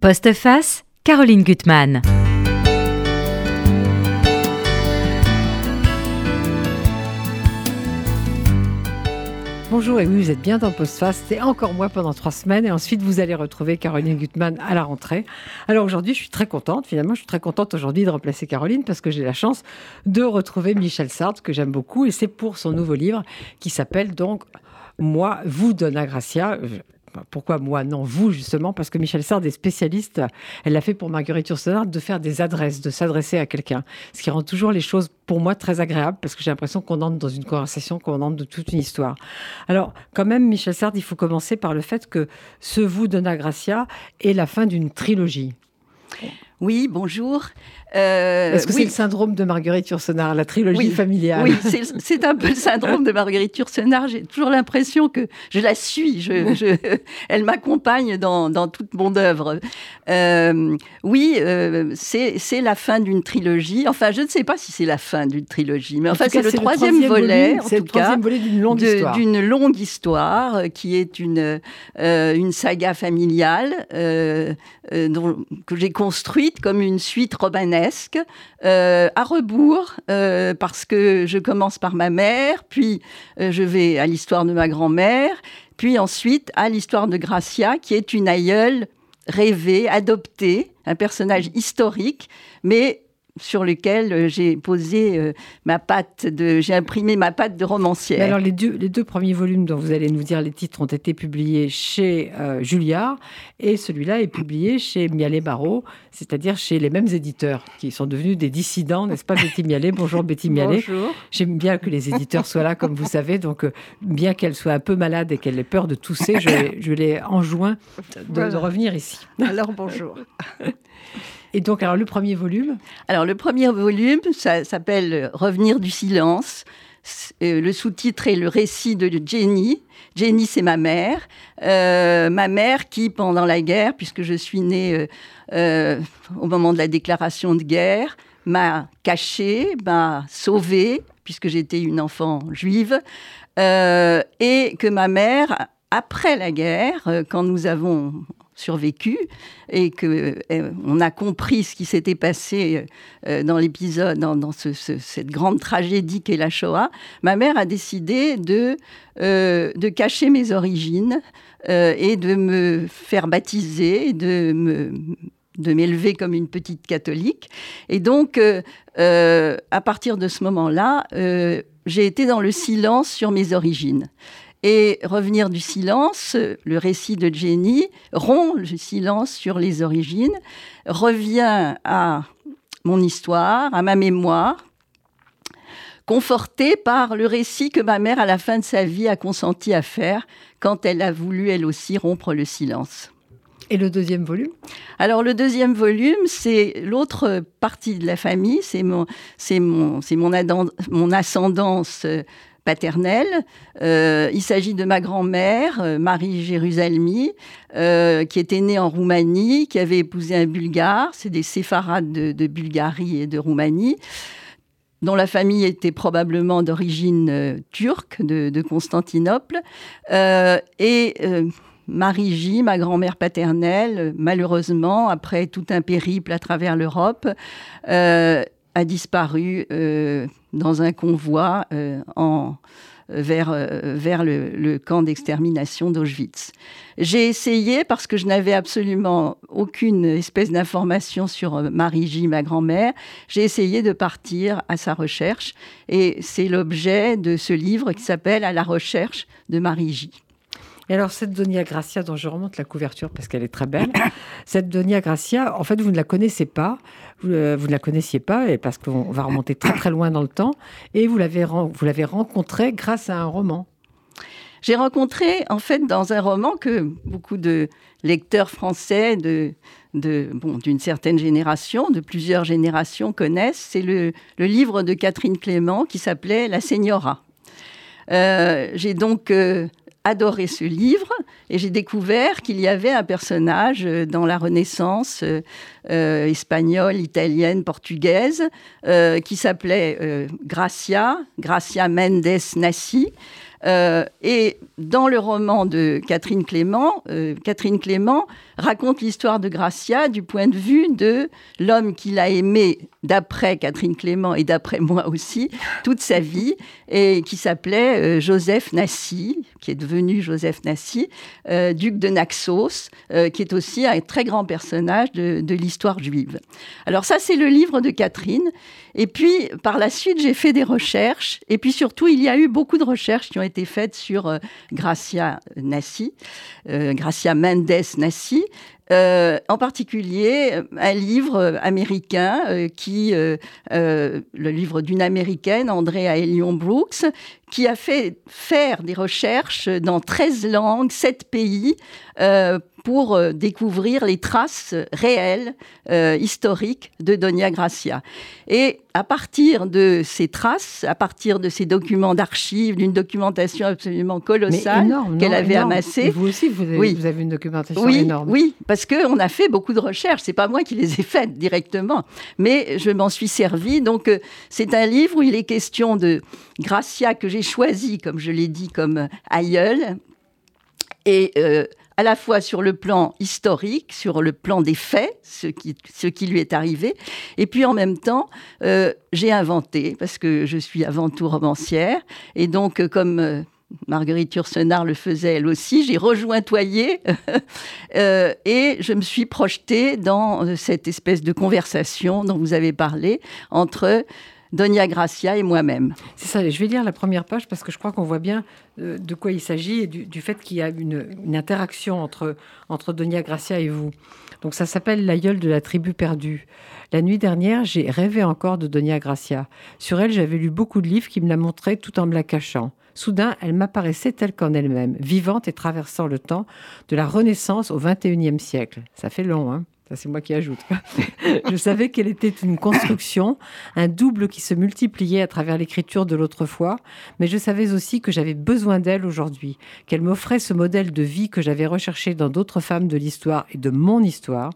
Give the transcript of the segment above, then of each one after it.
Postface, Caroline Gutmann. Bonjour et oui, vous êtes bien dans Postface. C'est encore moi pendant trois semaines et ensuite vous allez retrouver Caroline Gutmann à la rentrée. Alors aujourd'hui, je suis très contente. Finalement, je suis très contente aujourd'hui de remplacer Caroline parce que j'ai la chance de retrouver Michel Sartre que j'aime beaucoup et c'est pour son nouveau livre qui s'appelle donc Moi, vous, Donna Gracia. Pourquoi moi Non, vous justement, parce que Michel Sard est spécialiste, elle l'a fait pour Marguerite Yourcenar, de faire des adresses, de s'adresser à quelqu'un. Ce qui rend toujours les choses pour moi très agréables, parce que j'ai l'impression qu'on entre dans une conversation, qu'on entre de toute une histoire. Alors, quand même, Michel Sard, il faut commencer par le fait que ce vous Donna Gracia est la fin d'une trilogie. Oui, bonjour. Euh, Est-ce que c'est le syndrome de Marguerite Yourcenar, la trilogie familiale Oui, c'est un peu le syndrome de Marguerite Yourcenar. J'ai toujours l'impression que je la suis. Je, elle m'accompagne dans, dans, toute mon œuvre. Euh, oui, euh, c'est la fin d'une trilogie. Enfin, je ne sais pas si c'est la fin d'une trilogie, mais enfin, c'est le, troisième volet, en tout cas, d'une longue histoire. D'une longue histoire qui est une, une saga familiale dont, que j'ai construite comme une suite romanesque euh, à rebours, euh, parce que je commence par ma mère, puis euh, je vais à l'histoire de ma grand-mère, puis ensuite à l'histoire de Gracia, qui est une aïeule rêvée, adoptée, un personnage historique, mais sur lequel euh, j'ai posé euh, ma patte de, j'ai imprimé ma patte de romancière. alors les deux, les deux premiers volumes dont vous allez nous dire les titres ont été publiés chez euh, Julliard et celui-là est publié chez Mialet Barreau, c'est-à-dire chez les mêmes éditeurs qui sont devenus des dissidents, n'est-ce pas Betty Mialet? Bonjour Betty Mialet. Bonjour. J'aime bien que les éditeurs soient là, comme vous savez, donc bien qu'elle soit un peu malade et qu'elle ait peur de tousser, je, je l'ai enjoint de, de revenir ici. Alors bonjour. Et donc, alors le premier volume Alors le premier volume, ça s'appelle Revenir du silence. Euh, le sous-titre est le récit de Jenny. Jenny, c'est ma mère. Euh, ma mère qui, pendant la guerre, puisque je suis née euh, au moment de la déclaration de guerre, m'a cachée, m'a sauvée, puisque j'étais une enfant juive. et que ma mère, après la guerre, quand nous avons survécu et que euh, on a compris ce qui s'était passé euh, dans l'épisode, dans, cette grande tragédie qu'est la Shoah, ma mère a décidé de, euh, de cacher mes origines et de me faire baptiser, de de m'élever comme une petite catholique. Et donc, à partir de ce moment-là, j'ai été dans le silence sur mes origines. Et revenir du silence, le récit de Jenny rompt le silence sur les origines, revient à mon histoire, à ma mémoire, conforté par le récit que ma mère, à la fin de sa vie, a consenti à faire quand elle a voulu, elle aussi, rompre le silence. Et le deuxième volume? Alors le deuxième volume, c'est l'autre partie de la famille, c'est mon, c'est mon, c'est mon, mon ascendance paternelle. Euh, il s'agit de ma grand-mère, euh, Marie Jérusalemi, euh, qui était née en Roumanie, qui avait épousé un Bulgare. C'est des séfarades de, Bulgarie et de Roumanie dont la famille était probablement d'origine turque, de, Constantinople. et Marie J, ma grand-mère paternelle, malheureusement, après tout un périple à travers l'Europe, a disparu euh, dans un convoi euh, en, vers, euh, vers le, camp d'extermination d'Auschwitz. J'ai essayé, parce que je n'avais absolument aucune espèce d'information sur Marie J, ma grand-mère, j'ai essayé de partir à sa recherche. Et c'est l'objet de ce livre qui s'appelle À la recherche de Marie J. Et alors, cette Donia Gracia, dont je remonte la couverture parce qu'elle est très belle, cette Donia Gracia, en fait, vous ne la connaissez pas, vous, euh, ne la connaissiez pas, et parce qu'on va remonter très très loin dans le temps, et vous l'avez, vous rencontrée grâce à un roman. J'ai rencontré, en fait, dans un roman que beaucoup de lecteurs français de, de, bon, d'une certaine génération, de plusieurs générations connaissent, c'est le, le livre de Catherine Clément qui s'appelait La Señora. Euh, j'ai donc euh, adoré ce livre et j'ai découvert qu'il y avait un personnage euh, dans la Renaissance euh, euh, espagnole, italienne, portugaise qui s'appelait Gracia, Gracia Mendes Nassi. et dans le roman de Catherine Clément, Catherine Clément raconte l'histoire de Gracia du point de vue de l'homme qu'il a aimé d'après Catherine Clément et d'après moi aussi, toute sa vie, et qui s'appelait euh, Joseph Nassy, qui est devenu Joseph Nassy, euh, duc de Naxos, euh, qui est aussi un très grand personnage de, l'histoire juive. Alors ça, c'est le livre de Catherine. Et puis, par la suite, j'ai fait des recherches. Et puis surtout, il y a eu beaucoup de recherches qui ont été faites sur Gracia Nassy, Gracia Mendes Nassy, euh, en particulier un livre américain euh, qui, euh, le livre d'une américaine, Andrea Elion Brooks, qui a fait faire des recherches dans 13 langues, 7 pays, pour euh, découvrir les traces réelles, euh, historiques de Donia Gracia. Et à partir de ces traces, à partir de ces documents d'archives, d'une documentation absolument colossale qu'elle avait amassée. vous aussi, vous avez, vous avez, une documentation énorme. Oui, parce qu'on a fait beaucoup de recherches. C'est pas moi qui les ai faites directement, mais je m'en suis servi. Donc, euh, c'est un livre où il est question de Gracia que j'ai choisi, comme je l'ai dit, comme aïeul. Et à la fois sur le plan historique, sur le plan des faits, ce qui, ce qui lui est arrivé, et puis en même temps, euh, j'ai inventé, parce que je suis avant tout romancière, et donc euh, comme... Euh, Marguerite Yourcenar le faisait elle aussi, j'ai rejoint Toyer et je me suis projetée dans cette espèce de conversation dont vous avez parlé entre Donia Gracia et moi-même. C'est ça, je vais lire la première page parce que je crois qu'on voit bien euh, de quoi il s'agit et du, fait qu'il y a une, interaction entre, entre Donia Gracia et vous. Donc ça s'appelle L'aïeul de la tribu perdue. La nuit dernière, j'ai rêvé encore de Donia Gracia. Sur elle, j'avais lu beaucoup de livres qui me la montraient tout en me la cachant. Soudain, elle m'apparaissait telle qu'en elle-même, vivante et traversant le temps, de la Renaissance au XXIe siècle. Ça fait long, hein c'est moi qui ajoute. je savais qu'elle était une construction, un double qui se multipliait à travers l'écriture de l'autrefois, mais je savais aussi que j'avais besoin d'elle aujourd'hui, qu'elle m'offrait ce modèle de vie que j'avais recherché dans d'autres femmes de l'histoire et de mon histoire,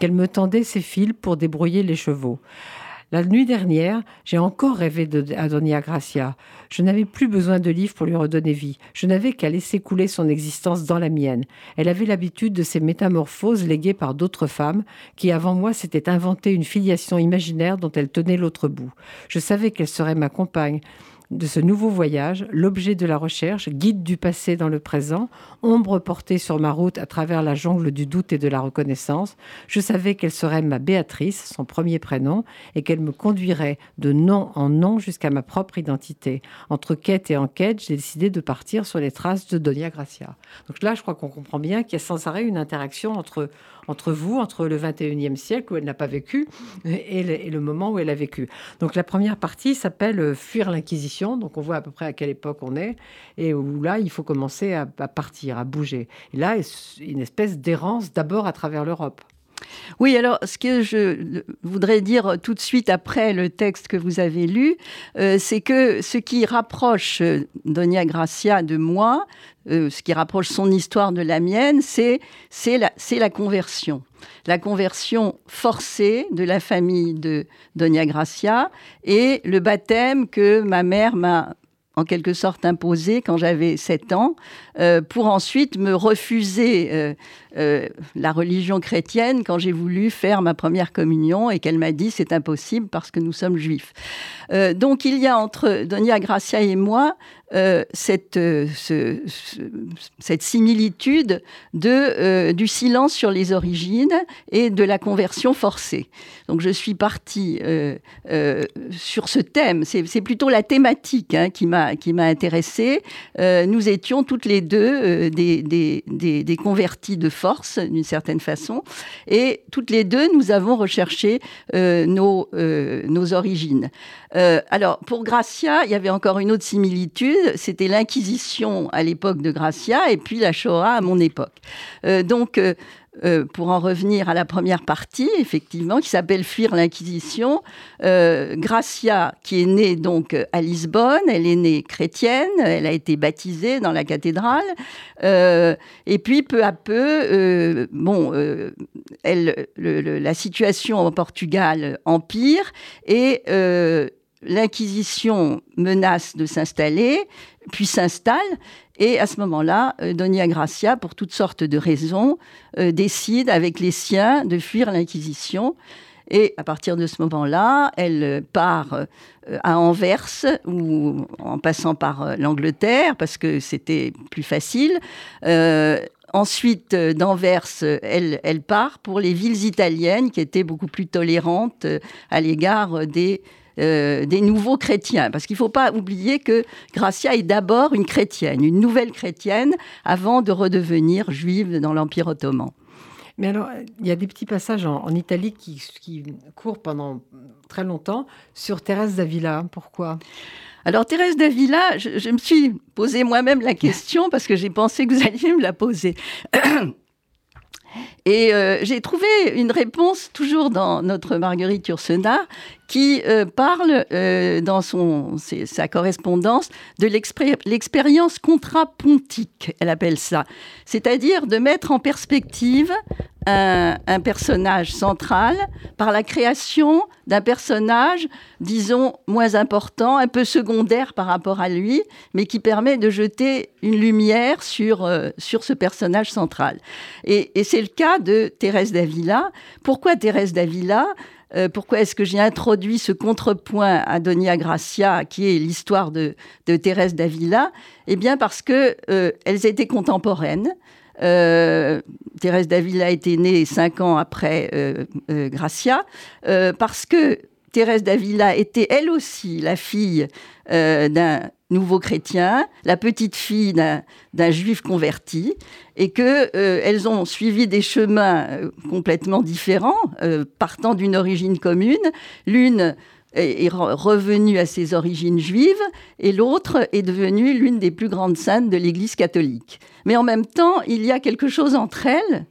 qu'elle me tendait ses fils pour débrouiller les chevaux. La nuit dernière, j'ai encore rêvé d'Adonia Gracia. Je n'avais plus besoin de livres pour lui redonner vie. Je n'avais qu'à laisser couler son existence dans la mienne. Elle avait l'habitude de ces métamorphoses léguées par d'autres femmes qui, avant moi, s'étaient inventé une filiation imaginaire dont elle tenait l'autre bout. Je savais qu'elle serait ma compagne, de ce nouveau voyage, l'objet de la recherche, guide du passé dans le présent, ombre portée sur ma route à travers la jungle du doute et de la reconnaissance, je savais qu'elle serait ma Béatrice, son premier prénom, et qu'elle me conduirait de nom en nom jusqu'à ma propre identité. Entre quête et enquête, j'ai décidé de partir sur les traces de Donia Gracia. Donc là, je crois qu'on comprend bien qu'il y a sans arrêt une interaction entre, entre vous, entre le 21e siècle où elle n'a pas vécu et le, moment où elle a vécu. Donc la première partie s'appelle euh, Fuir l'Inquisition. Donc on voit à peu près à quelle époque on est et où là, il faut commencer à, partir, à bouger. Et là, une espèce d'errance d'abord à travers l'Europe. Oui, alors ce que je voudrais dire tout de suite après le texte que vous avez lu, euh, c'est que ce qui rapproche euh, Donia Gracia de moi, euh, ce qui rapproche son histoire de la mienne, c'est la, la conversion. La conversion forcée de la famille de Donia Gracia et le baptême que ma mère m'a en quelque sorte imposé quand j'avais 7 ans, pour ensuite me refuser la religion chrétienne quand j'ai voulu faire ma première communion et qu'elle m'a dit c'est impossible parce que nous sommes juifs. Euh, donc il y a entre Donia Gracia et moi euh, cette, similitude de, du silence sur les origines et de la conversion forcée. Donc je suis partie sur ce thème, c'est plutôt la thématique hein, qui m'a intéressée. nous étions toutes les deux des, des convertis de force, d'une certaine façon. Et toutes les deux, nous avons recherché euh, nos, euh, nos origines. Euh, alors, pour Gracia, il y avait encore une autre similitude, c'était l'Inquisition à l'époque de Gracia et puis la Shoah à mon époque. donc, euh, pour en revenir à la première partie, effectivement, qui s'appelle Fuir l'Inquisition, euh, Gracia, qui est née donc à Lisbonne, elle est née chrétienne, elle a été baptisée dans la cathédrale, euh, et puis peu à peu, bon, la situation au Portugal empire, et l'Inquisition menace de s'installer, puis s'installe. Et à ce moment-là, euh, Donia Gracia, pour toutes sortes de raisons, euh, décide avec les siens de fuir l'Inquisition. Et à partir de ce moment-là, elle part à Anvers, ou en passant par l'Angleterre, parce que c'était plus facile. Ensuite, euh, d'Anvers, euh, elle, part pour les villes italiennes qui étaient beaucoup plus tolérantes euh, à l'égard des, des nouveaux chrétiens. Parce qu'il ne faut pas oublier que Gracia est d'abord une chrétienne, une nouvelle chrétienne, avant de redevenir juive dans l'Empire ottoman. Mais alors, il y a des petits passages en, Italie qui, qui, courent pendant très longtemps sur Thérèse d'Avila. Pourquoi? Alors Thérèse Davila, je, je me suis posé moi-même la question parce que j'ai pensé que vous alliez me la poser. Et euh, j'ai trouvé une réponse toujours dans notre Marguerite Yourcenar qui euh, parle euh, dans son, sa correspondance de l'expérience contrapontique, elle appelle ça. C'est-à-dire de mettre en perspective un, personnage central par la création d'un personnage, disons, moins important, un peu secondaire par rapport à lui, mais qui permet de jeter une lumière sur, sur ce personnage central. Et, et c'est le cas de Thérèse d'Avila. Pourquoi Thérèse d'Avila? Euh, pourquoi est-ce que j'ai introduit ce contrepoint à Donia Gracia, qui est l'histoire de, Thérèse d'Avila? Eh bien, parce que euh, elles étaient contemporaines. Euh, Thérèse d'Avila était née cinq ans après Gracia, parce que Thérèse d'Avila était elle aussi la fille d'un nouveau chrétien, la petite fille d'un juif converti, et que euh, elles ont suivi des chemins euh, complètement différents, euh, partant d'une origine commune. L'une est, revenue à ses origines juives et l'autre est devenue l'une des plus grandes saintes de l'Église catholique. Mais en même temps, il y a quelque chose entre elles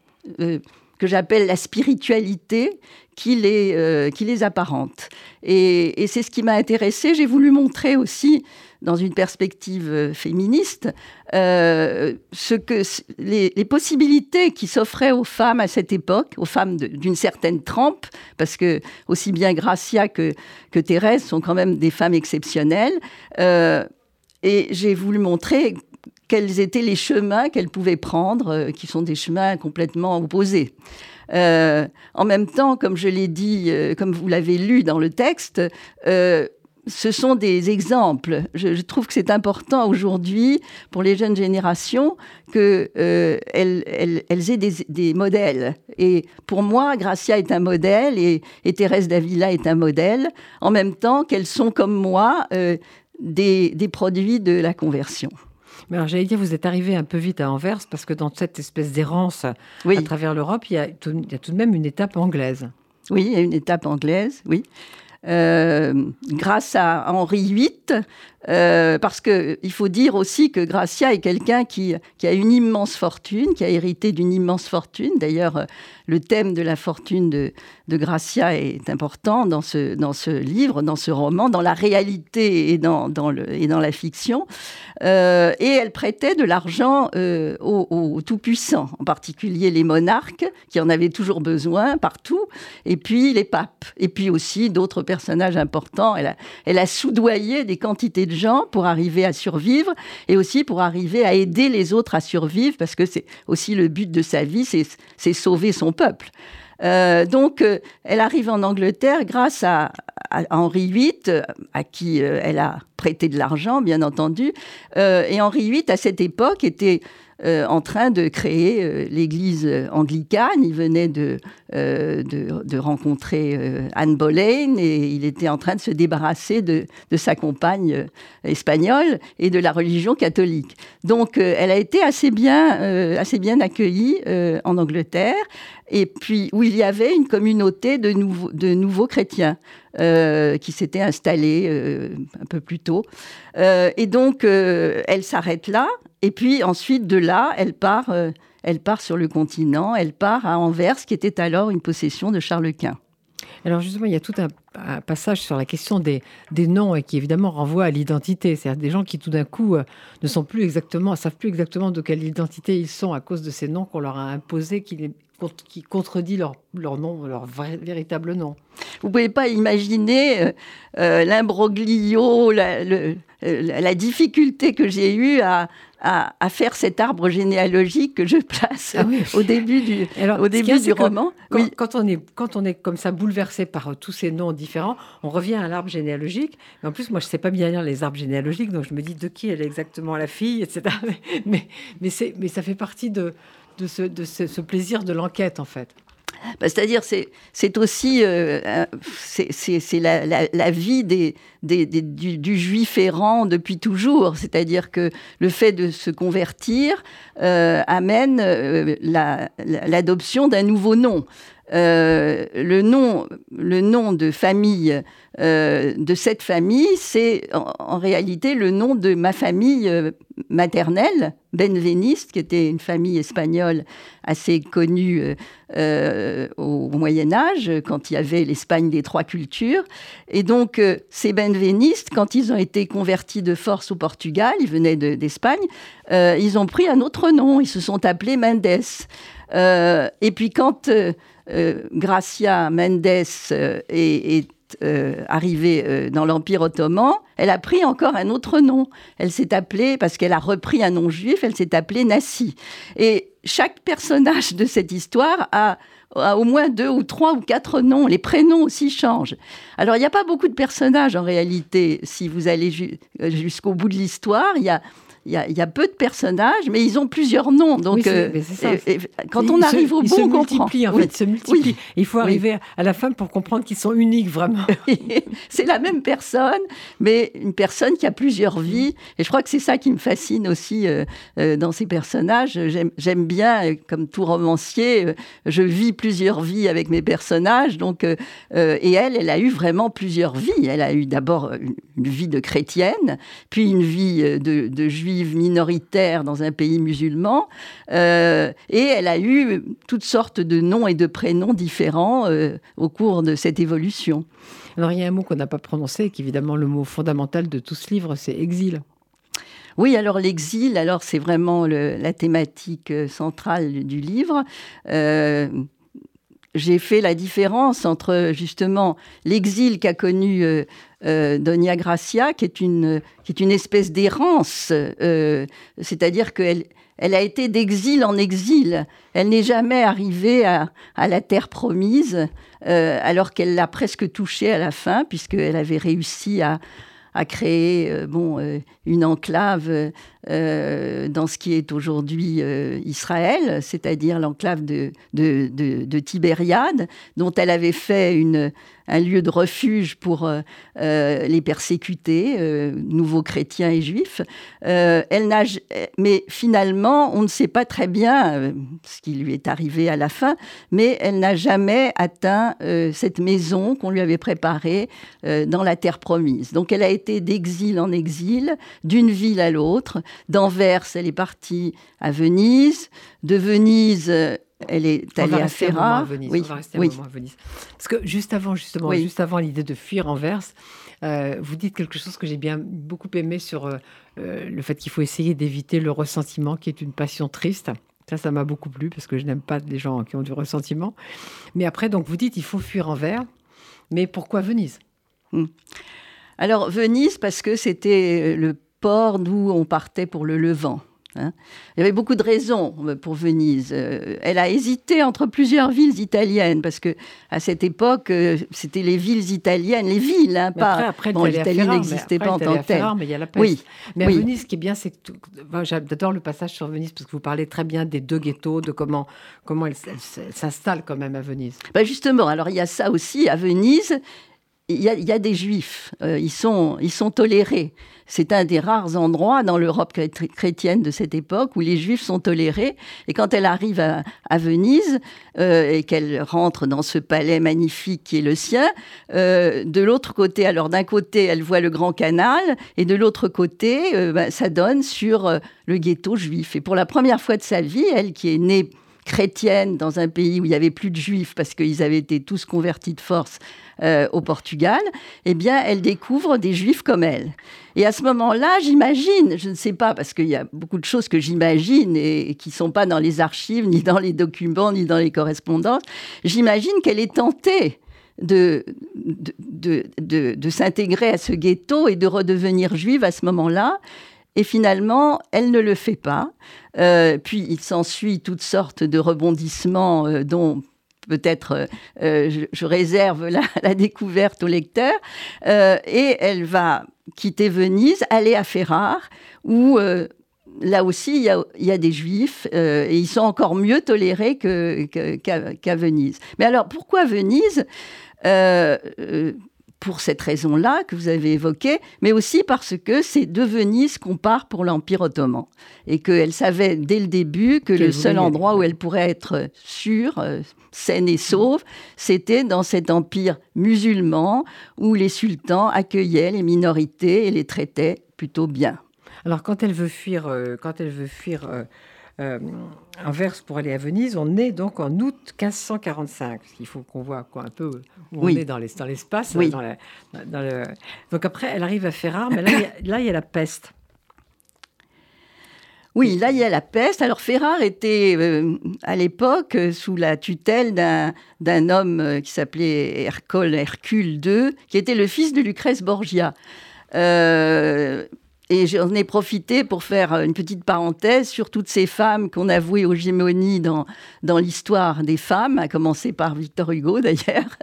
que j'appelle la spiritualité qui les, qui les apparente. Et, c'est ce qui m'a intéressée. J'ai voulu montrer aussi dans une perspective euh, féministe, euh, ce que les, possibilités qui s'offraient aux femmes à cette époque, aux femmes d'une certaine trempe, parce que aussi bien Gracia que, que Thérèse sont quand même des femmes exceptionnelles. Euh, et j'ai voulu montrer quels étaient les chemins qu'elles pouvaient prendre, qui sont des chemins complètement opposés. en même temps, comme je l'ai dit, comme vous l'avez lu dans le texte, ce sont des exemples. Je, trouve que c'est important aujourd'hui pour les jeunes générations qu'elles euh, elles, aient des, modèles. Et pour moi, Gracia est un modèle et, Thérèse Davila est un modèle, en même temps qu'elles sont comme moi euh, des, produits de la conversion. Mais alors, j'allais dire, vous êtes arrivé un peu vite à Anvers parce que dans cette espèce d'errance à travers l'Europe, il, il y a tout de même une étape anglaise. Oui, il y a une étape anglaise, oui. Euh, grâce à Henri VIII, euh, parce qu'il faut dire aussi que Gracia est quelqu'un qui, a une immense fortune, qui a hérité d'une immense fortune. D'ailleurs, le thème de la fortune de, Gracia est important dans ce, dans ce livre, dans ce roman, dans la réalité et dans, dans le, et dans la fiction. Euh, et elle prêtait de l'argent euh, aux, tout-puissants, en particulier les monarques, qui en avaient toujours besoin partout, et puis les papes, et puis aussi d'autres personnages importants. Elle a, elle a soudoyé des quantités de pour arriver à survivre et aussi pour arriver à aider les autres à survivre, parce que c'est aussi le but de sa vie, c'est sauver son peuple. Euh, donc, euh, elle arrive en Angleterre grâce à, Henri VIII, à qui euh, elle a prêté de l'argent, bien entendu. et Henri VIII, à cette époque, était euh, en train de créer euh, l'église anglicane. Il venait de, euh, de, rencontrer Anne Boleyn et il était en train de se débarrasser de, de sa compagne espagnole et de la religion catholique. Donc elle a été assez bien, assez bien accueillie en Angleterre et puis où il y avait une communauté de, de nouveaux chrétiens qui s'étaient installés un peu plus tôt. et donc, elle s'arrête là, et puis ensuite, de là, elle part, euh, elle part sur le continent, elle part à Anvers, qui était alors une possession de Charles Quint. Alors justement, il y a tout un, passage sur la question des, noms et qui évidemment renvoie à l'identité. C'est-à-dire des gens qui tout d'un coup euh, ne sont plus exactement, savent plus exactement de quelle identité ils sont à cause de ces noms qu'on leur a imposés, qui, qui contredit leur, leur nom, leur véritable nom. vous pouvez pas imaginer l'imbroglio, la, la, difficulté que j'ai eue à, à, faire cet arbre généalogique que je place ah au début du, au début du roman. Quand, oui. quand, on est, quand on est comme ça bouleversé par euh, tous ces noms différents, on revient à l'arbre généalogique. Mais en plus, moi, je ne sais pas bien lire les arbres généalogiques, donc je me dis de qui elle est exactement la fille, etc. Mais, mais, mais, mais ça fait partie de, de, ce, plaisir de l'enquête, en fait. Bah, c'est-à-dire, c'est aussi euh, c'est la, vie des, du, juif errant depuis toujours. C'est-à-dire que le fait de se convertir euh, amène euh, l'adoption d'un nouveau nom. Le, nom, le nom de famille de cette famille, c'est en, réalité le nom de ma famille maternelle, benveniste, qui était une famille espagnole assez connue euh, euh, au Moyen Âge, quand il y avait l'Espagne des trois cultures. Et donc, euh, ces benvenistes, quand ils ont été convertis de force au Portugal, ils venaient d'Espagne, ils ont pris un autre nom, ils se sont appelés Mendes. Et puis quand Gracia Mendes est euh, arrivée euh, dans l'Empire ottoman, elle a pris encore un autre nom. Elle s'est appelée, parce qu'elle a repris un nom juif, elle s'est appelée Nassi. Et chaque personnage de cette histoire a, au moins deux ou trois ou quatre noms. Les prénoms aussi changent. Alors, il n'y a pas beaucoup de personnages en réalité. Si vous allez jusqu'au bout de l'histoire, il y a il y, a, peu de personnages, mais ils ont plusieurs noms. Donc, euh, quand on arrive au bon, se multiplient, en fait, se multiplient. Il faut arriver à la fin pour comprendre qu'ils sont uniques, vraiment. c'est la même personne, mais une personne qui a plusieurs vies. Et je crois que c'est ça qui me fascine aussi euh, euh, dans ces personnages. J'aime bien, comme tout romancier, je vis plusieurs vies avec mes personnages. Donc, et elle, elle a eu vraiment plusieurs vies. Elle a eu d'abord une, vie de chrétienne, puis une vie de, de juive minoritaire dans un pays musulman. Euh, et elle a eu toutes sortes de noms et de prénoms différents euh, au cours de cette évolution. Alors il y a un mot qu'on n'a pas prononcé, qui est évidemment le mot fondamental de tout ce livre, c'est exil. Oui, alors l'exil, alors c'est vraiment la thématique euh, centrale du livre j'ai fait la différence entre justement l'exil qu'a connu euh, euh, Donia Gracia, qui est une, qui est une espèce d'errance, euh, c'est-à-dire qu'elle elle a été d'exil en exil. Elle n'est jamais arrivée à, la terre promise, alors qu'elle l'a presque touchée à la fin, puisqu'elle avait réussi à, à créer bon, une enclave euh, dans ce qui est aujourd'hui euh, Israël, c'est-à-dire l'enclave de, de, de, Tibériade, dont elle avait fait un lieu de refuge pour euh, les persécutés, nouveaux chrétiens et juifs. elle nage, mais finalement, on ne sait pas très bien ce qui lui est arrivé à la fin, mais elle n'a jamais atteint cette maison qu'on lui avait préparée dans la terre promise. Donc elle a été d'exil en exil, d'une ville à l'autre, D'Anvers, elle est partie à Venise. De Venise, elle est allée à Ferrara. Oui, on va rester oui. à Venise. Parce que juste avant, justement, juste avant l'idée de fuir Anvers, euh, vous dites quelque chose que j'ai bien beaucoup aimé sur euh, euh, le fait qu'il faut essayer d'éviter le ressentiment, qui est une passion triste. Ça, ça m'a beaucoup plu parce que je n'aime pas les gens qui ont du ressentiment. Mais après, donc, vous dites il faut fuir Anvers. Mais pourquoi Venise? Hmm. Alors, Venise, parce que c'était le port d'où on partait pour le Levant. Hein. Il y avait beaucoup de raisons euh, pour Venise. Euh, elle a hésité entre plusieurs villes italiennes parce que à cette époque, euh, c'était les villes italiennes, les villes, hein, pas. Après, bon, l'Italie n'existait pas en tant que telle. Mais il y a la peste. Oui, mais à Venise, ce qui est bien, c'est que j'adore le passage sur Venise parce que vous parlez très bien des deux ghettos, de comment comment elle, s'installe quand même à Venise. Bah justement, alors il y a ça aussi à Venise. Il y, a, des juifs, ils sont ils sont tolérés c'est un des rares endroits dans l'Europe chrétienne de cette époque où les Juifs sont tolérés. Et quand elle arrive à, Venise euh, et qu'elle rentre dans ce palais magnifique qui est le sien, euh, de l'autre côté, alors d'un côté, elle voit le Grand Canal, et de l'autre côté, euh, ben, ça donne sur le ghetto juif. Et pour la première fois de sa vie, elle qui est née chrétienne dans un pays où il n'y avait plus de juifs parce qu'ils avaient été tous convertis de force euh, au Portugal, eh bien, elle découvre des juifs comme elle. Et à ce moment-là, j'imagine, je ne sais pas, parce qu'il y a beaucoup de choses que j'imagine et, qui ne sont pas dans les archives, ni dans les documents, ni dans les correspondances, j'imagine qu'elle est tentée de, de, de, de s'intégrer à ce ghetto et de redevenir juive à ce moment-là. Et finalement, elle ne le fait pas. Euh, puis il s'ensuit toutes sortes de rebondissements euh, dont peut-être euh, je, réserve la, découverte au lecteur. et elle va quitter Venise, aller à Ferrare, où là aussi, il y, a, des juifs et ils sont encore mieux tolérés qu'à Venise. Mais alors, pourquoi Venise? Pour cette raison-là que vous avez évoquée, mais aussi parce que c'est de Venise qu'on part pour l'Empire ottoman. Et qu'elle savait dès le début que le seul endroit où elle pourrait être sûre, euh, saine et sauve, c'était dans cet empire musulman où les sultans accueillaient les minorités et les traitaient plutôt bien. Alors quand elle veut fuir, euh, quand elle veut fuir euh, euh, Anvers pour aller à Venise, on est donc en août 1545. Il faut qu'on voit quoi, un peu où oui. on est dans l'espace. Oui. Dans la, dans le... Donc après, elle arrive à Ferrare, mais là, il y a, là, il y a la peste. Oui, là, il y a la peste. Alors, Ferrare était, euh, à l'époque, sous la tutelle d'un homme euh, qui s'appelait Hercule, Hercule II, qui était le fils de Lucrèce Borgia. Euh, et j'en ai profité pour faire une petite parenthèse sur toutes ces femmes qu'on a vouées aux gémonies dans, l'histoire des femmes, à commencer par Victor Hugo d'ailleurs,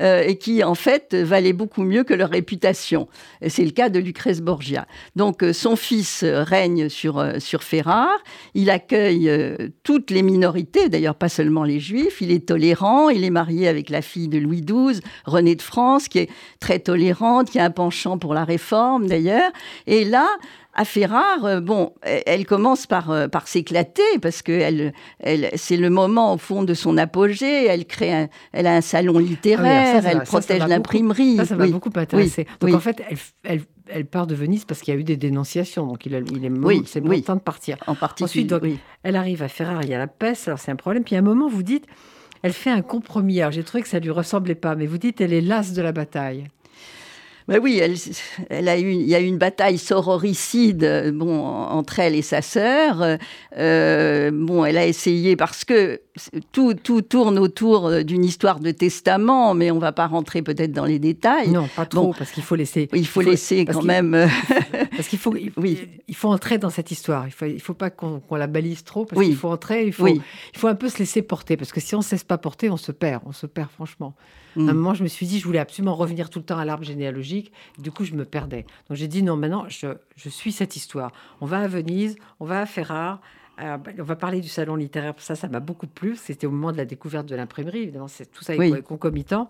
euh, et qui en fait valaient beaucoup mieux que leur réputation. C'est le cas de Lucrèce Borgia. Donc euh, son fils règne sur, euh, sur Ferrare, il accueille euh, toutes les minorités, d'ailleurs pas seulement les juifs, il est tolérant, il est marié avec la fille de Louis XII, Renée de France, qui est très tolérante, qui a un penchant pour la réforme d'ailleurs, et là, à Ferrare, euh, bon, elle commence par, euh, par s'éclater parce que elle, elle, c'est le moment au fond de son apogée. Elle crée, un, elle a un salon littéraire, ah oui, ça, ça elle protège l'imprimerie. Ça, ça m'a oui. beaucoup intéressé. Oui, donc en fait, elle, elle, elle, part de Venise parce qu'il y a eu des dénonciations. Donc il, a, il est oui, c'est bon temps de partir. En particulier. Ensuite, donc, elle arrive à Ferrare, il y a la peste, alors c'est un problème. Puis à un moment, vous dites, elle fait un compromis. Alors j'ai trouvé que ça lui ressemblait pas, mais vous dites, elle est lasse de la bataille. Ben oui, elle, elle, a eu, il y a eu une bataille sororicide bon, entre elle et sa sœur. Euh, bon, elle a essayé parce que tout, tout tourne autour d'une histoire de testament, mais on ne va pas rentrer peut-être dans les détails. Non, pas trop, bon, parce qu'il faut laisser. Il faut, il faut laisser quand même. parce qu'il faut, oui. il faut entrer dans cette histoire. Il faut, il faut pas qu'on qu la balise trop, parce oui. qu'il faut entrer. Il faut, oui. il faut un peu se laisser porter, parce que si on ne se laisse pas porter, on se perd. On se perd franchement. Mm. À un moment, je me suis dit, je voulais absolument revenir tout le temps à l'arbre généalogique. Du coup, je me perdais. Donc, j'ai dit, non, maintenant, je, je, suis cette histoire. On va à Venise, on va à Ferrare. Euh, on va parler du salon littéraire. Ça, ça m'a beaucoup plu. C'était au moment de la découverte de l'imprimerie. Évidemment, c'est tout ça est oui. concomitant.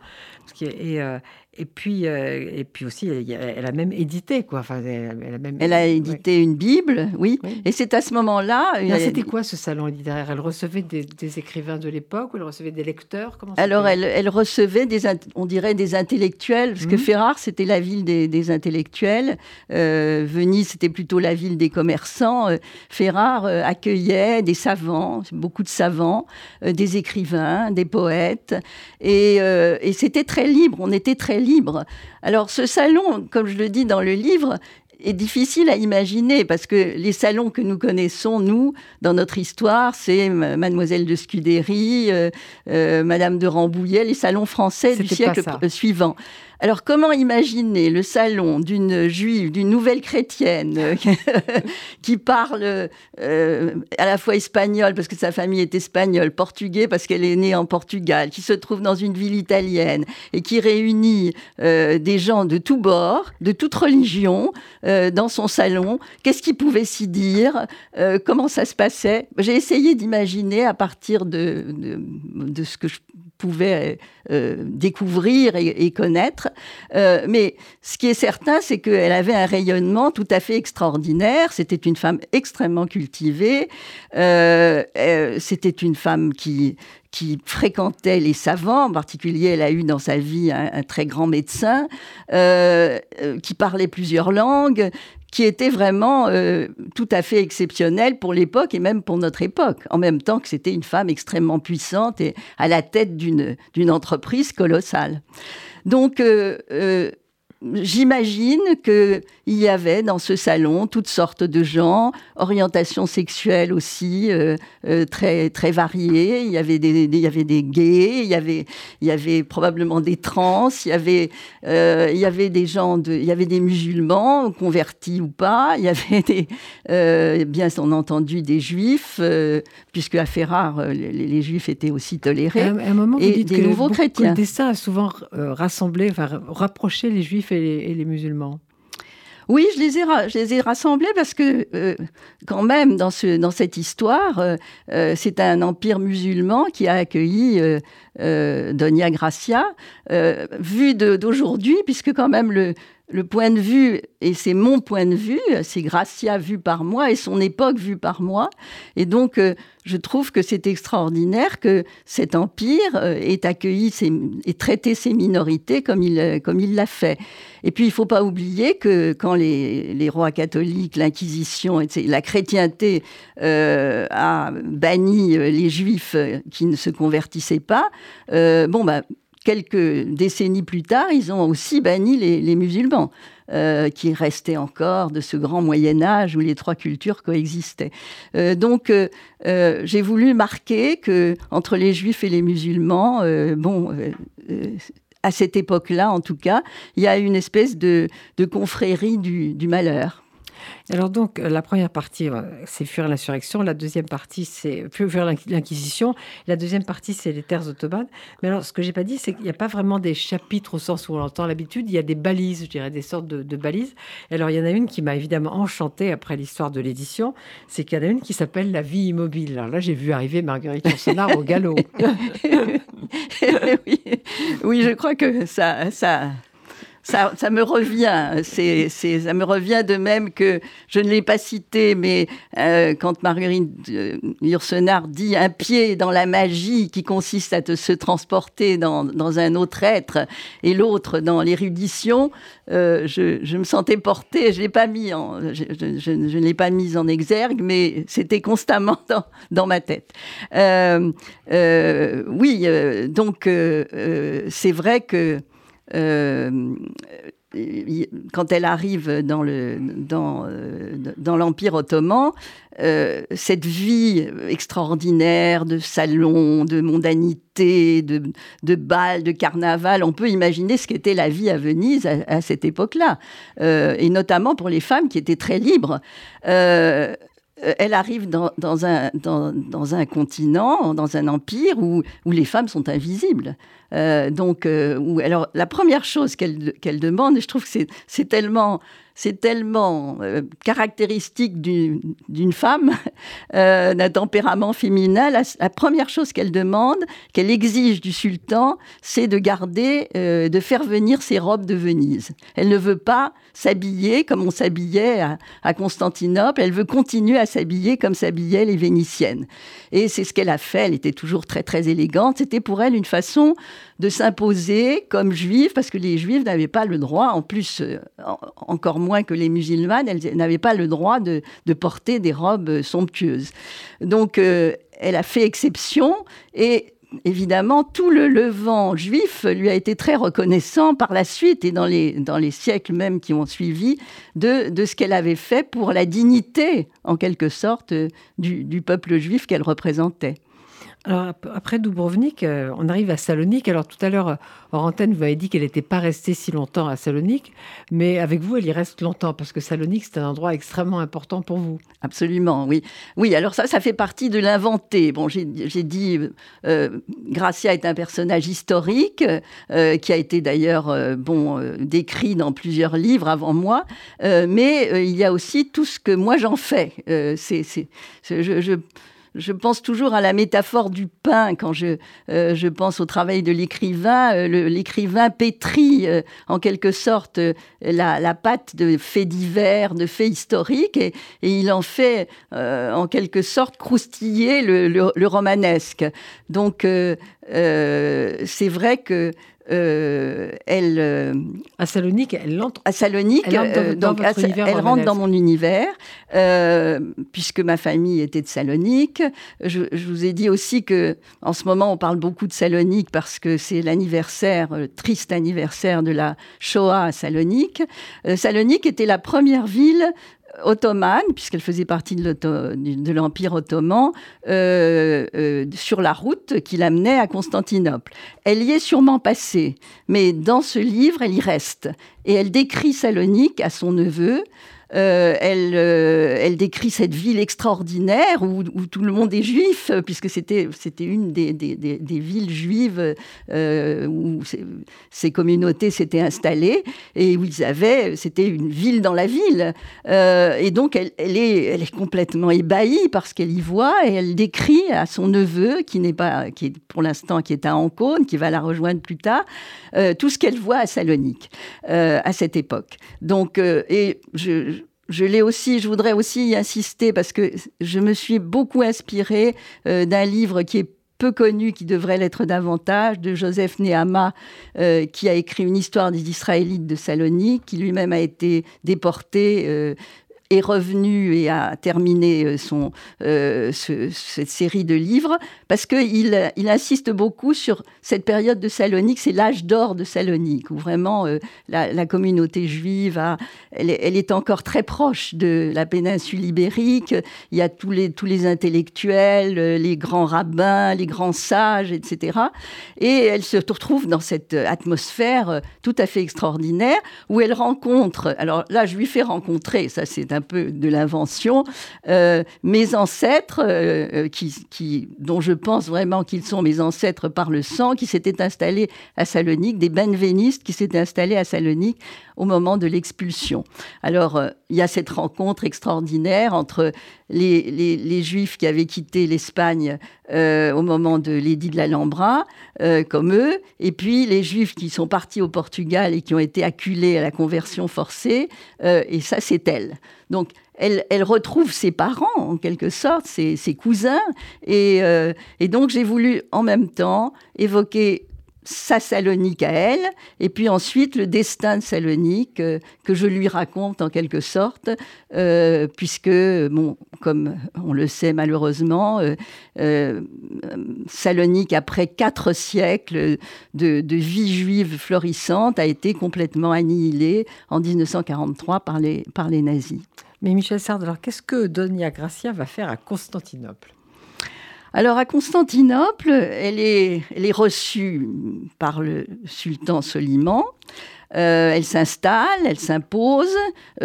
Et, euh, et puis, euh, et puis aussi, elle, a même édité, quoi. Enfin, elle, elle a, même, elle a édité ouais. une Bible, oui. oui. Et c'est à ce moment-là. C'était quoi ce salon littéraire? Elle recevait des, des, écrivains de l'époque ou elle recevait des lecteurs? Comment Alors, elle, elle, recevait des, on dirait, des intellectuels, parce mmh. que Ferrare, c'était la ville des, des intellectuels. Euh, Venise, c'était plutôt la ville des commerçants. Euh, Ferrare accueillait des savants, beaucoup de savants, des écrivains, des poètes. Et, et c'était très libre. On était très libre. Alors ce salon, comme je le dis dans le livre, est difficile à imaginer parce que les salons que nous connaissons, nous, dans notre histoire, c'est Mademoiselle de Scudéry, euh, euh, Madame de Rambouillet, les salons français du siècle suivant. Alors comment imaginer le salon d'une juive, d'une nouvelle chrétienne euh, qui parle euh, à la fois espagnol parce que sa famille est espagnole, portugais parce qu'elle est née en Portugal, qui se trouve dans une ville italienne et qui réunit euh, des gens de tous bords, de toute religion dans son salon Qu'est-ce qu'il pouvait s'y dire Comment ça se passait? J'ai essayé d'imaginer à partir de, de ce que je pouvait euh, découvrir et, connaître. Euh, mais ce qui est certain, c'est qu'elle avait un rayonnement tout à fait extraordinaire. C'était une femme extrêmement cultivée. Euh, C'était une femme qui, fréquentait les savants, en particulier elle a eu dans sa vie un, très grand médecin, qui parlait plusieurs langues, qui était vraiment euh, tout à fait exceptionnel pour l'époque et même pour notre époque, en même temps que c'était une femme extrêmement puissante et à la tête d'une entreprise colossale. Donc, euh, euh, j'imagine qu'il y avait dans ce salon toutes sortes de gens, orientation sexuelle aussi euh, euh, très très variée. Il y avait des, il y avait des gays, il y avait il y avait probablement des trans, il y avait euh, il y avait des gens de, il y avait des musulmans convertis ou pas, il y avait des bien entendu des juifs puisque à Ferrare les, les, juifs étaient aussi tolérés à un, moment, vous et dites des que nouveaux chrétiens. Le destin a souvent rassemblé, enfin rapproché les juifs et les, musulmans oui, je les ai, rassemblés parce que euh, quand même dans, ce, dans cette histoire, euh, euh, c'est un empire musulman qui a accueilli Donia Gracia. vu d'aujourd'hui, puisque quand même le, le point de vue, et c'est mon point de vue, c'est Gracia vu par moi et son époque vue par moi. Et donc, euh, je trouve que c'est extraordinaire que cet empire euh, ait accueilli et traité ces minorités comme il euh, comme il l'a fait. Et puis, il faut pas oublier que quand les, rois catholiques, l'Inquisition, la chrétienté a banni les juifs qui ne se convertissaient pas, bon, bah, quelques décennies plus tard, ils ont aussi banni les, musulmans, euh, qui restaient encore de ce grand Moyen Âge où les trois cultures coexistaient. Euh, donc, euh, j'ai voulu marquer que entre les juifs et les musulmans, bon à cette époque-là, en tout cas, il y a une espèce de, confrérie du malheur. Alors donc, euh, la première partie, euh, c'est fuir l'insurrection. La deuxième partie, c'est fuir l'Inquisition. La deuxième partie, c'est les terres ottomanes. Mais alors, ce que j'ai pas dit, c'est qu'il n'y a pas vraiment des chapitres au sens où on l'entend l'habitude. Il y a des balises, je dirais, des sortes de, balises. alors, il y en a une qui m'a évidemment enchantée après l'histoire de l'édition. C'est qu'il y en a une qui s'appelle La vie immobile. Alors là, j'ai vu arriver Marguerite Yourcenar au galop. oui. oui, je crois que ça... ça ça, ça me revient. C'est, ça me revient de même que je ne l'ai pas cité, mais euh, quand Marguerite euh, Yourcenar dit un pied dans la magie qui consiste à te, se transporter dans, dans un autre être et l'autre dans l'érudition, euh, je, je, me sentais portée. Je l'ai pas mis en, je, je, je ne l'ai pas mise en exergue, mais c'était constamment dans, dans ma tête. Euh, euh, oui, donc c'est vrai que euh, quand elle arrive dans le dans, euh, l'empire ottoman, euh, cette vie extraordinaire de salon, de mondanité, de, de bal, de carnaval, on peut imaginer ce qu'était la vie à Venise à, cette époque-là, et notamment pour les femmes qui étaient très libres. Elle arrive dans, un, continent, dans un empire où, où les femmes sont invisibles. Euh, donc, euh, alors la première chose qu'elle demande, et je trouve que c'est tellement c'est tellement euh, caractéristique d'une femme, d'un tempérament féminin. La, première chose qu'elle demande, qu'elle exige du sultan, c'est de garder, de faire venir ses robes de Venise. Elle ne veut pas s'habiller comme on s'habillait à, à, Constantinople, elle veut continuer à s'habiller comme s'habillaient les Vénitiennes. Et c'est ce qu'elle a fait, elle était toujours très très élégante. C'était pour elle une façon de s'imposer comme juive, parce que les juifs n'avaient pas le droit, en plus, euh, encore moins que les musulmanes, elles n'avaient pas le droit de, porter des robes somptueuses. Donc, euh, elle a fait exception et évidemment, tout le Levant juif lui a été très reconnaissant par la suite et dans les, siècles même qui ont suivi de ce qu'elle avait fait pour la dignité, en quelque sorte, du peuple juif qu'elle représentait. Alors, après Dubrovnik, euh, on arrive à Salonique. Alors, tout à l'heure, hors antenne, vous avez dit qu'elle n'était pas restée si longtemps à Salonique, mais avec vous, elle y reste longtemps parce que Salonique, c'est un endroit extrêmement important pour vous. Absolument, oui. Oui, alors ça, ça fait partie de l'inventé. Bon, j'ai dit, euh, Gracia est un personnage historique euh, qui a été d'ailleurs, bon, décrit dans plusieurs livres avant moi, mais il y a aussi tout ce que moi j'en fais. c'est, je, je je pense toujours à la métaphore du pain quand je, euh, je pense au travail de l'écrivain. Euh, l'écrivain pétrit euh, en quelque sorte la, la, pâte de faits divers, de faits historiques, et, et il en fait en quelque sorte croustiller le, le, le romanesque. Donc c'est vrai que euh, elle euh, à Salonique, elle entre à Salonique, elle rentre dans, donc, elle rentre dans mon univers euh, puisque ma famille était de Salonique. Je, vous ai dit aussi que en ce moment on parle beaucoup de Salonique parce que c'est l'anniversaire, le triste anniversaire de la Shoah à Salonique. Salonique était la première ville ottomane, puisqu'elle faisait partie de l'Empire ottoman, euh, euh, sur la route qui l'amenait à Constantinople. Elle y est sûrement passée, mais dans ce livre, elle y reste. Et elle décrit Salonique à son neveu, euh, elle, euh, elle décrit cette ville extraordinaire où, tout le monde est juif, puisque c'était une des, villes juives euh, où ces communautés s'étaient installées et où ils avaient, c'était une ville dans la ville. et donc elle, est, complètement ébahie parce qu'elle y voit et elle décrit à son neveu, qui n'est pas, qui est pour l'instant qui est à Ancône, qui va la rejoindre plus tard, tout ce qu'elle voit à Salonique à cette époque. Donc, et je, je l'ai aussi, je voudrais aussi y insister parce que je me suis beaucoup inspirée euh, d'un livre qui est peu connu, qui devrait l'être davantage, de Joseph Nehama, euh, qui a écrit une histoire des Israélites de Salonique, qui lui-même a été déporté euh, est revenu et a terminé euh, son, euh, cette série de livres parce qu'il il insiste beaucoup sur cette période de Salonique, c'est l'âge d'or de Salonique, où vraiment euh, la, communauté juive, a, elle, elle, est encore très proche de la péninsule ibérique. Il y a tous les, tous les intellectuels, les grands rabbins, les grands sages, etc. Et elle se retrouve dans cette atmosphère tout à fait extraordinaire où elle rencontre, alors là je lui fais rencontrer, ça c'est un peu de l'invention, euh, mes ancêtres, euh, euh, qui, dont je pense vraiment qu'ils sont mes ancêtres par le sang, qui s'étaient installés à Salonique, des benvenistes qui s'étaient installés à Salonique au moment de l'expulsion. Alors, il y a cette rencontre extraordinaire entre les, Juifs qui avaient quitté l'Espagne au moment de l'édit de l'Alhambra, comme eux, et puis les Juifs qui sont partis au Portugal et qui ont été acculés à la conversion forcée, et ça, c'est elle. Donc, elle, retrouve ses parents, en quelque sorte, ses, cousins. Euh, et, donc, j'ai voulu en même temps évoquer sa Salonique à elle, et puis ensuite le destin de Salonique euh, que je lui raconte en quelque sorte, euh, puisque, bon, comme on le sait malheureusement, Salonique, après quatre siècles de, de, vie juive florissante, a été complètement annihilée en 1943 par les, par les nazis. Mais Michel Sard, alors qu'est-ce que Donia Gracia va faire à Constantinople? Alors à Constantinople, elle est, reçue par le sultan Soliman. Euh, elle s'installe, elle s'impose,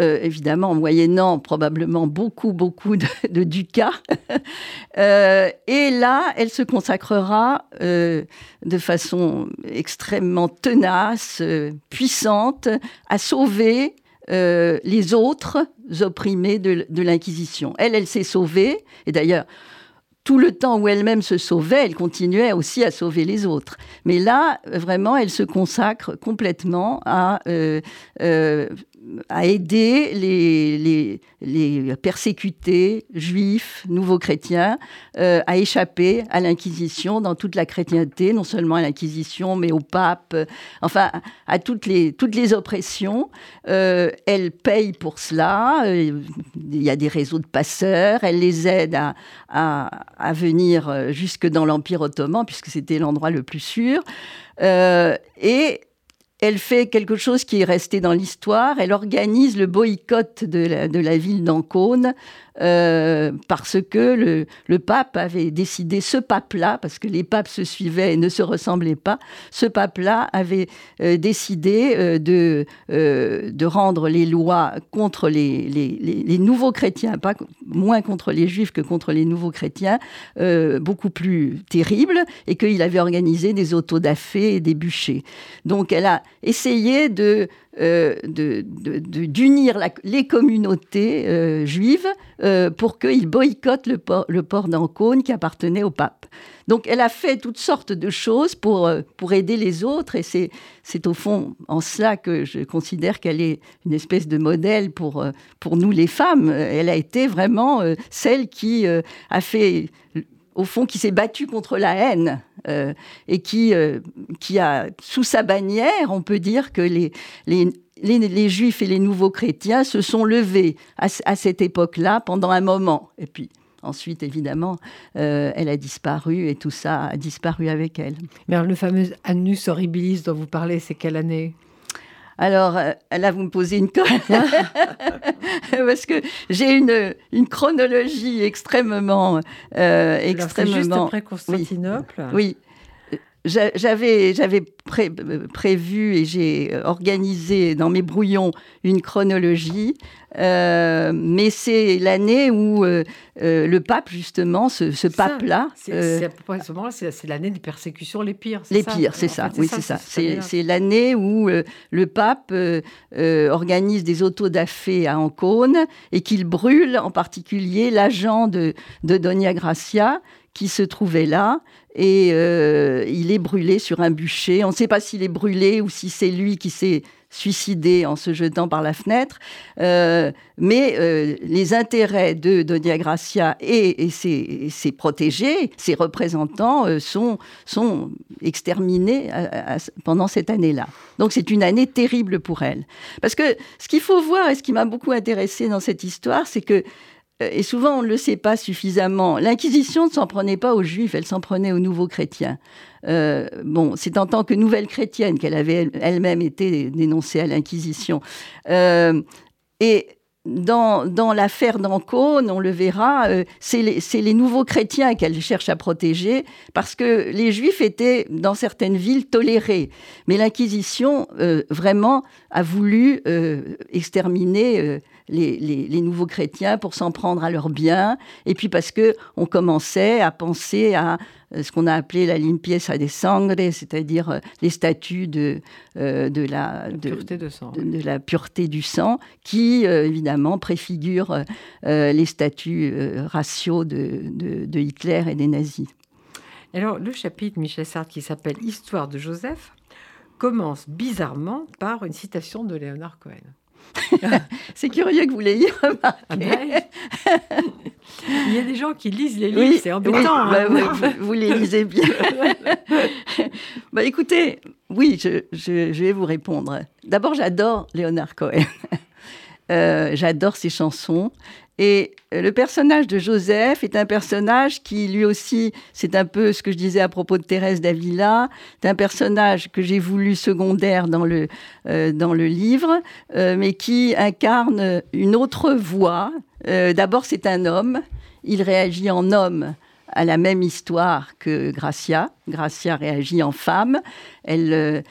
euh, évidemment en moyennant probablement beaucoup, beaucoup de, ducats. Euh, et là, elle se consacrera de façon extrêmement tenace, puissante, à sauver les autres opprimés de, l'Inquisition. Elle, elle s'est sauvée, et d'ailleurs, tout le temps où elle-même se sauvait, elle continuait aussi à sauver les autres. Mais là, vraiment, elle se consacre complètement à euh, euh, à aider les, persécutés juifs, nouveaux chrétiens, euh, à échapper à l'Inquisition dans toute la chrétienté, non seulement à l'Inquisition, mais au pape, enfin à toutes les, toutes les oppressions. Euh, elle paye pour cela, euh, il y a des réseaux de passeurs, elle les aide à, à, à venir jusque dans l'Empire ottoman, puisque c'était l'endroit le plus sûr. et elle fait quelque chose qui est resté dans l'histoire. Elle organise le boycott de la, ville d'Ancône euh, parce que le, pape avait décidé, ce pape-là, parce que les papes se suivaient et ne se ressemblaient pas, ce pape-là avait euh, décidé euh, de, de rendre les lois contre les, les, nouveaux chrétiens, pas moins contre les juifs que contre les nouveaux chrétiens, beaucoup plus terribles, et qu'il avait organisé des autodafés et des bûchers. Donc elle a essayé de euh, d'unir les communautés euh, juives euh, pour qu'ils boycottent le port, d'Ancône qui appartenait au pape. Donc elle a fait toutes sortes de choses pour, pour aider les autres et c'est, c'est au fond en cela que je considère qu'elle est une espèce de modèle pour, pour nous les femmes. Elle a été vraiment celle qui a fait au fond, qui s'est battue contre la haine et qui, qui a sous sa bannière, on peut dire que les, les, les, juifs et les nouveaux chrétiens se sont levés à, à cette époque-là pendant un moment. Et puis Ensuite, évidemment, euh, elle a disparu et tout ça a disparu avec elle. Mais alors, le fameux Annus Horribilis dont vous parlez, c'est quelle année? Alors euh, là, vous me posez une colle. Parce que j'ai une, une chronologie extrêmement. Euh, extrêmement... juste après Constantinople. oui j'avais j'avais prévu et j'ai organisé dans mes brouillons une chronologie, euh, mais c'est l'année où euh, euh, le pape justement, ce, pape-là, c'est c'est l'année des persécutions les pires. Les pires, c'est ça. oui, c'est ça. C'est l'année où le pape organise des autodafés à Ancône et qu'il brûle en particulier l'agent de, de Donia Gracia qui se trouvait là et euh, il est brûlé sur un bûcher. On ne sait pas s'il est brûlé ou si c'est lui qui s'est suicidé en se jetant par la fenêtre. Euh, mais euh, les intérêts de Donia Gracia et, ses, protégés, ses représentants, sont, exterminés pendant cette année-là. Donc c'est une année terrible pour elle. Parce que ce qu'il faut voir et ce qui m'a beaucoup intéressé dans cette histoire, c'est que et souvent on ne le sait pas suffisamment. L'Inquisition ne s'en prenait pas aux Juifs, elle s'en prenait aux nouveaux chrétiens. Euh, bon, c'est en tant que nouvelle chrétienne qu'elle avait elle-même été dénoncée à l'Inquisition. Euh, et dans, dans l'affaire d'Ancône, on le verra, c'est les, nouveaux chrétiens qu'elle cherche à protéger parce que les juifs étaient dans certaines villes tolérés. Mais l'Inquisition, vraiment, a voulu exterminer les, nouveaux chrétiens pour s'en prendre à leurs biens, et puis parce que on commençait à penser à euh, ce qu'on a appelé la limpieza des sangre, c'est-à-dire euh, les statuts de, euh, de, la, pureté de, sang. De, la pureté du sang, qui évidemment préfigurent les statuts raciaux de, de, Hitler et des nazis. Alors, le chapitre, Michel Sartre, qui s'appelle Histoire de Joseph, commence bizarrement par une citation de Léonard Cohen. c'est curieux que vous l'ayez remarqué. Ah ben, il y a des gens qui lisent les livres, c'est embêtant. Hein. Bah, vous, les lisez bien. bah, écoutez, oui, je, je, vais vous répondre. D'abord, j'adore Léonard Cohen. Euh, j'adore ses chansons. Et euh, le personnage de Joseph est un personnage qui, lui aussi, c'est un peu ce que je disais à propos de Thérèse d'Avila, c'est un personnage que j'ai voulu secondaire dans le, euh, dans le livre, mais qui incarne une autre voix. D'abord, c'est un homme, il réagit en homme à la même histoire que Gracia. Gracia réagit en femme. Elle,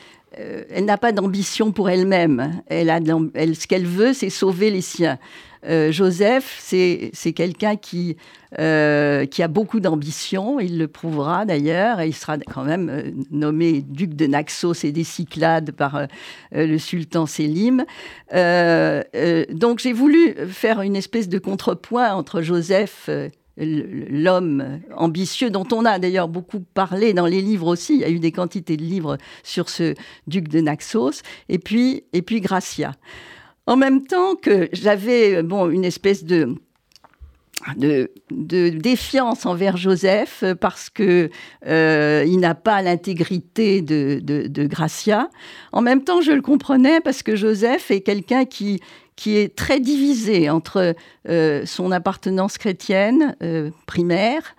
elle n'a pas d'ambition pour elle-même. Elle a, ce qu'elle veut, c'est sauver les siens. Euh, Joseph, c'est quelqu'un qui, euh, qui a beaucoup d'ambition, il le prouvera d'ailleurs, et il sera quand même euh, nommé duc de Naxos et des Cyclades par le sultan Sélim. donc j'ai voulu faire une espèce de contrepoint entre Joseph l'homme ambitieux dont on a d'ailleurs beaucoup parlé dans les livres aussi. Il y a eu des quantités de livres sur ce duc de Naxos. Et puis, et puis Gracia. En même temps que j'avais bon, une espèce de, de, défiance envers Joseph parce que euh, il n'a pas l'intégrité de, de, Gracia. En même temps, je le comprenais parce que Joseph est quelqu'un qui qui est très divisé entre euh, son appartenance chrétienne euh, primaire,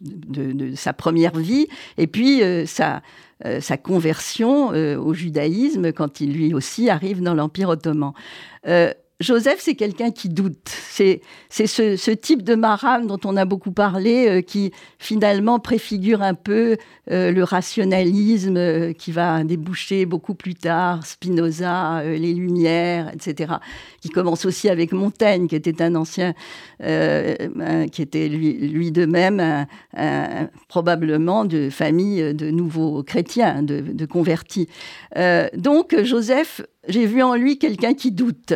de, sa première vie, et puis sa, sa conversion au judaïsme quand il lui aussi arrive dans l'Empire ottoman. Joseph, c'est quelqu'un qui doute. C'est ce, type de maram dont on a beaucoup parlé, euh, qui finalement préfigure un peu euh, le rationalisme euh, qui va déboucher beaucoup plus tard, Spinoza, les Lumières, etc. Qui commence aussi avec Montaigne, qui était un ancien, qui était lui, de même probablement de famille de nouveaux chrétiens, de convertis. donc Joseph j'ai vu en lui quelqu'un qui doute,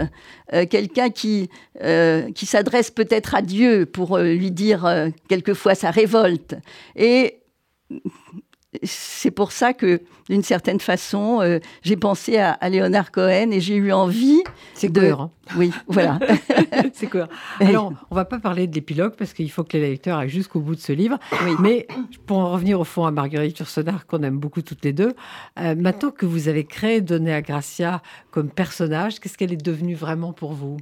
euh, quelqu'un qui, euh, qui s'adresse peut-être à Dieu pour euh, lui dire quelquefois sa révolte. Et c'est pour ça que, d'une certaine façon, euh, j'ai pensé à, Léonard Cohen et j'ai eu envie. C'est de... cohérent. Oui, voilà. c'est cohérent. Alors, on va pas parler de l'épilogue parce qu'il faut que les lecteurs aillent jusqu'au bout de ce livre. Mais pour en revenir au fond à Marguerite Yourcenar, qu'on aime beaucoup toutes les deux, euh, maintenant que vous avez créé Donnée Gracia comme personnage, qu'est-ce qu'elle est devenue vraiment pour vous?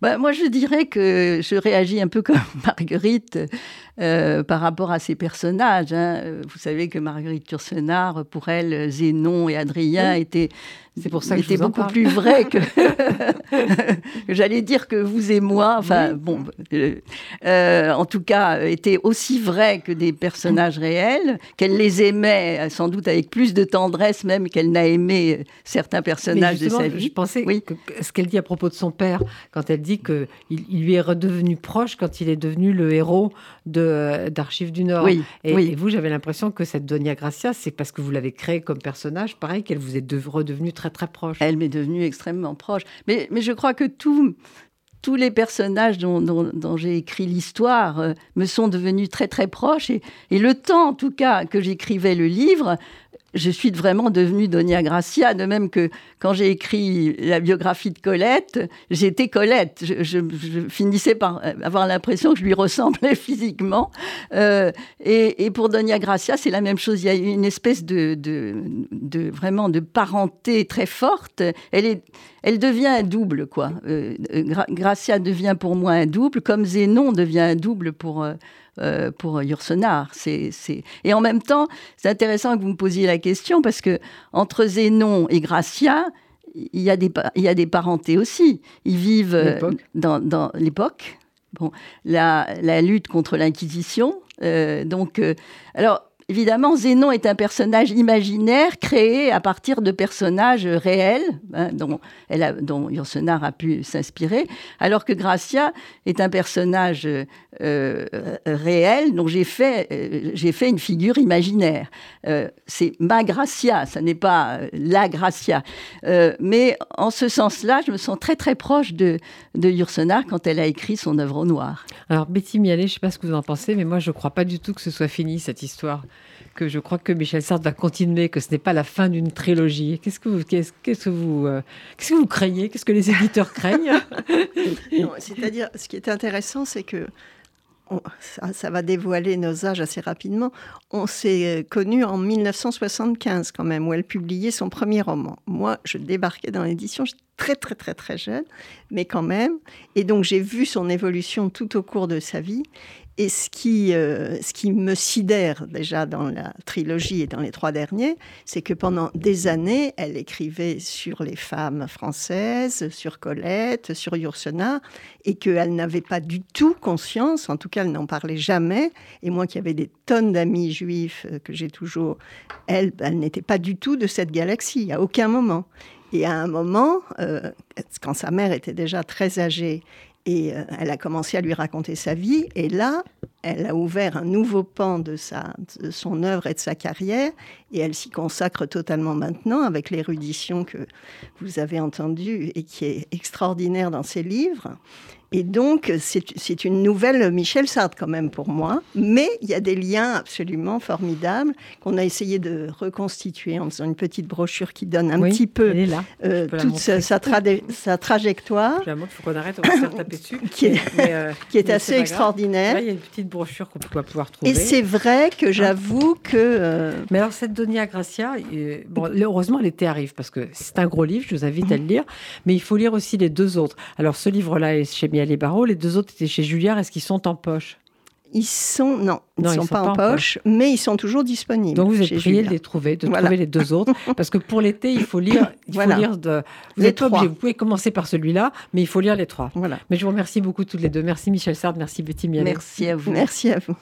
Bah, moi, je dirais que je réagis un peu comme Marguerite euh, par rapport à ces personnages. Hein. Vous savez que Marguerite Yourcenar, pour elle, Zénon et Adrien étaient c'est pour ça que c'était beaucoup plus vrai que, j'allais dire que vous et moi. Enfin, bon, euh, euh, en tout cas, étaient aussi vrais que des personnages réels. Qu'elle les aimait sans doute avec plus de tendresse même qu'elle n'a aimé certains personnages de sa vie. Je pensais oui. que ce qu'elle dit à propos de son père, quand elle dit que il, lui est redevenu proche quand il est devenu le héros de d'Archives du Nord. Oui, et, vous, j'avais l'impression que cette Donia Gracia, c'est parce que vous l'avez créée comme personnage, pareil, qu'elle vous est redevenue très très proche. Elle m'est devenue extrêmement proche. Mais, je crois que tous les personnages dont, j'ai écrit l'histoire euh, me sont devenus très très proches. Et, le temps, en tout cas, que j'écrivais le livre, je suis vraiment devenue Donia Gracia, de même que quand j'ai écrit la biographie de Colette, j'étais Colette. Je, finissais par avoir l'impression que je lui ressemblais physiquement. Euh, et, pour Donia Gracia, c'est la même chose. Il y a une espèce de, vraiment de parenté très forte. Elle devient un double, quoi. Euh, Gracia devient pour moi un double, comme Zénon devient un double pour euh, pour Yourcenar. C'est, Et en même temps, c'est intéressant que vous me posiez la question parce que entre Zénon et Gracia, il y a des, il y a des parentés aussi. Ils vivent euh, dans, dans l'époque. Bon, la, la, lutte contre l'Inquisition. Euh, donc, alors, Évidemment, Zénon est un personnage imaginaire créé à partir de personnages réels hein, dont, elle a, pu s'inspirer, alors que Gracia est un personnage euh, réel dont j'ai fait, euh, j'ai fait une figure imaginaire. Euh, c'est ma Gracia, ça n'est pas la Gracia. mais en ce sens-là, je me sens très très proche de, de quand elle a écrit son œuvre au noir. Alors Betty Mialet, je ne sais pas ce que vous en pensez, mais moi je ne crois pas du tout que ce soit fini cette histoire que je crois que Michel Sartre va continuer, que ce n'est pas la fin d'une trilogie. Qu'est-ce que vous, qu'est-ce, que vous, euh, qu'est-ce que vous craignez? Qu'est-ce que les éditeurs craignent? C'est-à-dire, ce qui est intéressant, c'est que ça, va dévoiler nos âges assez rapidement. On s'est euh, connu en 1975 quand même, où elle publiait son premier roman. Moi, je débarquais dans l'édition, très très très très jeune, mais quand même. Et donc j'ai vu son évolution tout au cours de sa vie. Et ce qui, euh, ce qui me sidère déjà dans la trilogie et dans les trois derniers, c'est que pendant des années, elle écrivait sur les femmes françaises, sur Colette, sur Yourcenar, et qu'elle n'avait pas du tout conscience, en tout cas elle n'en parlait jamais, et moi qui avais des tonnes d'amis juifs euh, que j'ai toujours, elle, elle n'était pas du tout de cette galaxie, à aucun moment. Et à un moment, euh, quand sa mère était déjà très âgée et euh, elle a commencé à lui raconter sa vie. Et là, elle a ouvert un nouveau pan de, sa, de son œuvre et de sa carrière. Et elle s'y consacre totalement maintenant avec l'érudition que vous avez entendue et qui est extraordinaire dans ses livres. Et donc, c'est une nouvelle Michel Sartre quand même pour moi, mais il y a des liens absolument formidables qu'on a essayé de reconstituer en faisant une petite brochure qui donne un petit peu euh, toute sa, sa, trajectoire. Je il faut qu'on arrête, on va se taper dessus. qui est, euh, qui est assez extraordinaire. Là, il y a une petite brochure qu'on va pouvoir trouver. Et c'est vrai que j'avoue que... Euh, mais alors, cette Donia Gracia, bon, heureusement, elle était arrive, parce que c'est un gros livre, je vous invite à le lire, mais il faut lire aussi les deux autres. Alors, ce livre-là est chez Miel les barreaux. Les deux autres étaient chez Julliard. Est-ce qu'ils sont en poche? Ils sont non, ils ne sont, pas, en poche, mais ils sont toujours disponibles. Donc vous êtes prié de les trouver, de trouver les deux autres, parce que pour l'été il faut lire, il faut lire de. Vous les trois. Vous pouvez commencer par celui-là, mais il faut lire les trois. Voilà. Mais je vous remercie beaucoup toutes les deux. Merci Michel Sard, merci Betty Mialet. Merci à vous. Merci à vous.